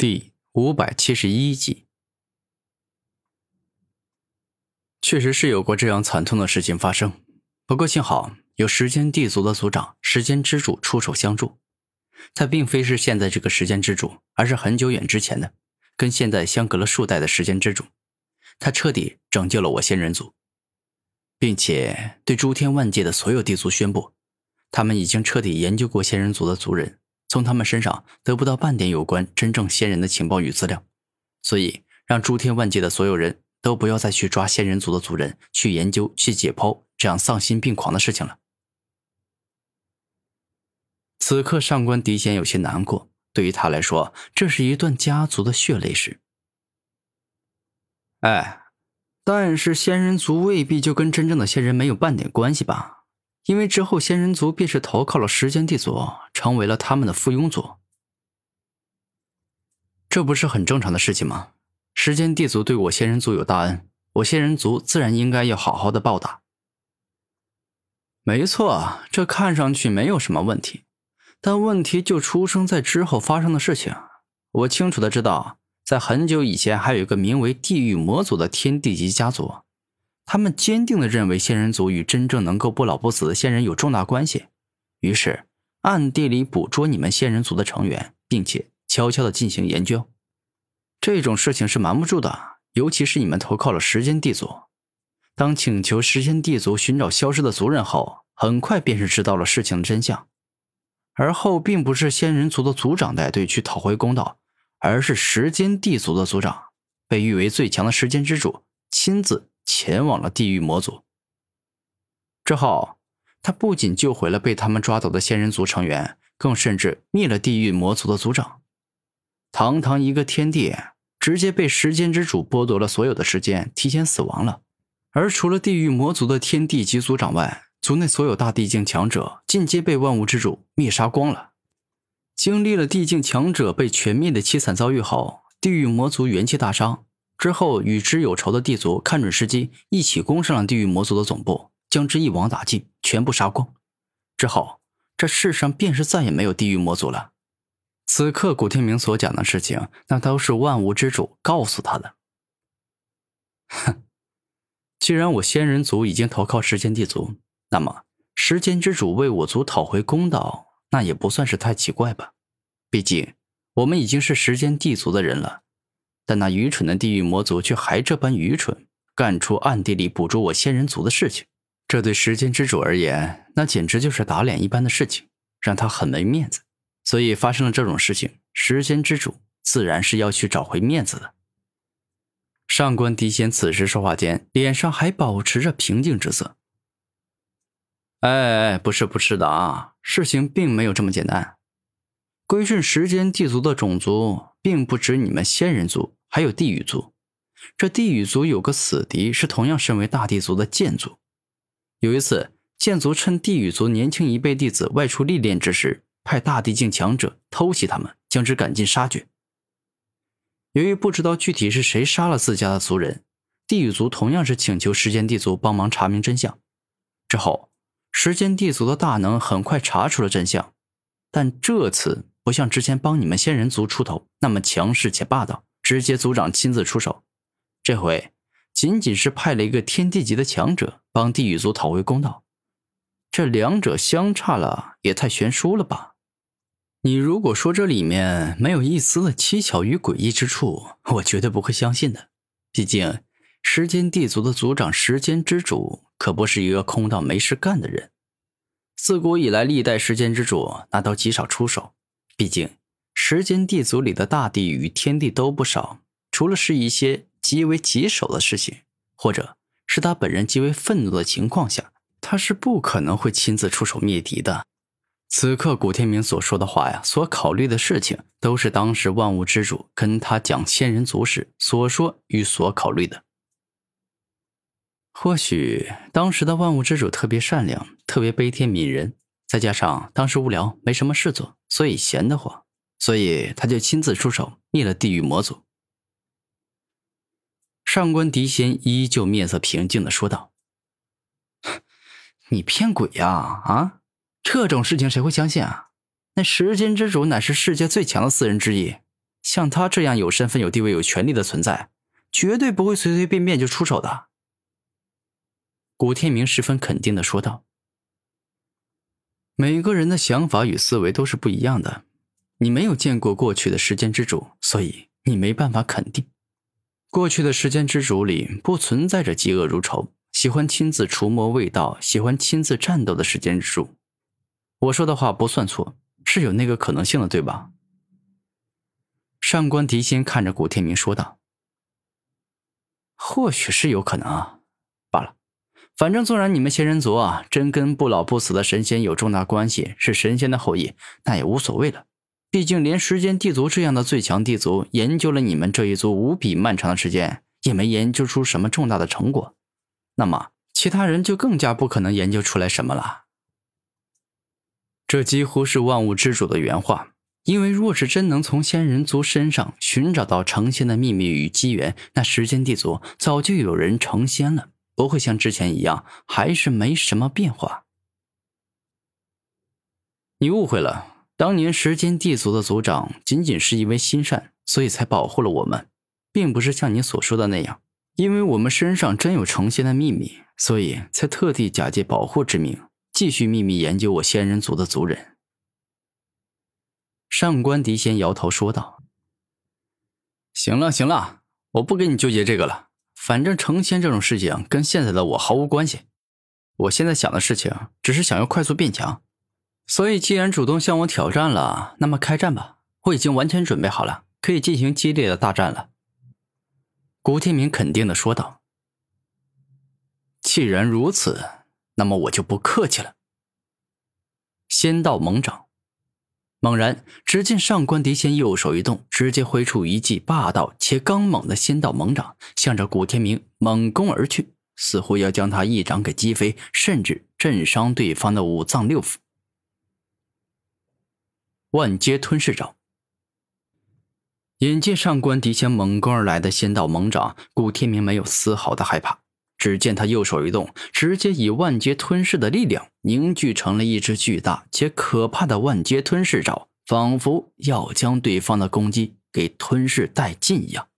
第五百七十一集，确实是有过这样惨痛的事情发生。不过幸好有时间地族的族长时间之主出手相助。他并非是现在这个时间之主，而是很久远之前的，跟现在相隔了数代的时间之主。他彻底拯救了我仙人族，并且对诸天万界的所有地族宣布，他们已经彻底研究过仙人族的族人。从他们身上得不到半点有关真正仙人的情报与资料，所以让诸天万界的所有人都不要再去抓仙人族的族人去研究、去解剖这样丧心病狂的事情了。此刻上官狄仙有些难过，对于他来说，这是一段家族的血泪史。哎，但是仙人族未必就跟真正的仙人没有半点关系吧？因为之后，仙人族便是投靠了时间地族，成为了他们的附庸族。这不是很正常的事情吗？时间地族对我仙人族有大恩，我仙人族自然应该要好好的报答。没错，这看上去没有什么问题，但问题就出生在之后发生的事情。我清楚的知道，在很久以前，还有一个名为地狱魔族的天地级家族。他们坚定的认为仙人族与真正能够不老不死的仙人有重大关系，于是暗地里捕捉你们仙人族的成员，并且悄悄的进行研究。这种事情是瞒不住的，尤其是你们投靠了时间地族。当请求时间地族寻找消失的族人后，很快便是知道了事情的真相。而后并不是仙人族的族长带队去讨回公道，而是时间地族的族长，被誉为最强的时间之主亲自。前往了地狱魔族之后，他不仅救回了被他们抓走的仙人族成员，更甚至灭了地狱魔族的族长。堂堂一个天地，直接被时间之主剥夺了所有的时间，提前死亡了。而除了地狱魔族的天地级族长外，族内所有大地境强者尽皆被万物之主灭杀光了。经历了地境强者被全灭的凄惨遭遇后，地狱魔族元气大伤。之后，与之有仇的地族看准时机，一起攻上了地狱魔族的总部，将之一网打尽，全部杀光。之后，这世上便是再也没有地狱魔族了。此刻，古天明所讲的事情，那都是万物之主告诉他的。哼，既然我仙人族已经投靠时间地族，那么时间之主为我族讨回公道，那也不算是太奇怪吧？毕竟，我们已经是时间地族的人了。但那愚蠢的地狱魔族却还这般愚蠢，干出暗地里捕捉我仙人族的事情。这对时间之主而言，那简直就是打脸一般的事情，让他很没面子。所以发生了这种事情，时间之主自然是要去找回面子的。上官狄仙此时说话间，脸上还保持着平静之色。哎，不是不是的啊，事情并没有这么简单。归顺时间地族的种族，并不止你们仙人族。还有地狱族，这地狱族有个死敌，是同样身为大地族的剑族。有一次，剑族趁地狱族年轻一辈弟子外出历练之时，派大地境强者偷袭他们，将之赶尽杀绝。由于不知道具体是谁杀了自家的族人，地狱族同样是请求时间地族帮忙查明真相。之后，时间地族的大能很快查出了真相，但这次不像之前帮你们仙人族出头那么强势且霸道。直接族长亲自出手，这回仅仅是派了一个天地级的强者帮地狱族讨回公道，这两者相差了也太悬殊了吧？你如果说这里面没有一丝的蹊跷与诡异之处，我绝对不会相信的。毕竟时间地族的族长时间之主可不是一个空荡没事干的人，自古以来历代时间之主那都极少出手，毕竟。时间地族里的大地与天地都不少，除了是一些极为棘手的事情，或者是他本人极为愤怒的情况下，他是不可能会亲自出手灭敌的。此刻古天明所说的话呀，所考虑的事情，都是当时万物之主跟他讲仙人族时所说与所考虑的。或许当时的万物之主特别善良，特别悲天悯人，再加上当时无聊没什么事做，所以闲得慌。所以他就亲自出手灭了地狱魔族。上官狄仙依旧面色平静的说道：“你骗鬼呀！啊，这种事情谁会相信啊？那时间之主乃是世界最强的四人之一，像他这样有身份、有地位、有权利的存在，绝对不会随随便便就出手的。古天明十分肯定的说道：“每个人的想法与思维都是不一样的。你没有见过过去的时间之主，所以你没办法肯定。过去的时间之主里不存在着嫉恶如仇、喜欢亲自除魔卫道、喜欢亲自战斗的时间之主。我说的话不算错，是有那个可能性的，对吧？”上官迪仙看着古天明说道：“或许是有可能啊，罢了。反正纵然你们仙人族啊真跟不老不死的神仙有重大关系，是神仙的后裔，那也无所谓了。毕竟连时间地族这样的最强地族，研究了你们这一族无比漫长的时间，也没研究出什么重大的成果。那么其他人就更加不可能研究出来什么了。这几乎是万物之主的原话。”因为若是真能从仙人族身上寻找到成仙的秘密与机缘，那时间地族早就有人成仙了，不会像之前一样，还是没什么变化。你误会了，当年时间地族的族长仅仅是因为心善，所以才保护了我们，并不是像你所说的那样，因为我们身上真有成仙的秘密，所以才特地假借保护之名，继续秘密研究我仙人族的族人。上官迪仙摇头说道：“行了行了，我不跟你纠结这个了。反正成仙这种事情跟现在的我毫无关系。我现在想的事情只是想要快速变强。所以，既然主动向我挑战了，那么开战吧！我已经完全准备好了，可以进行激烈的大战了。”古天明肯定的说道：“既然如此，那么我就不客气了。”仙道猛掌。猛然，只见上官迪仙右手一动，直接挥出一记霸道且刚猛的仙道猛掌，向着古天明猛攻而去，似乎要将他一掌给击飞，甚至震伤对方的五脏六腑。万阶吞噬爪。眼见上官迪先猛攻而来的仙道猛掌，古天明没有丝毫的害怕。只见他右手一动，直接以万劫吞噬的力量凝聚成了一只巨大且可怕的万阶吞噬爪，仿佛要将对方的攻击给吞噬殆尽一样。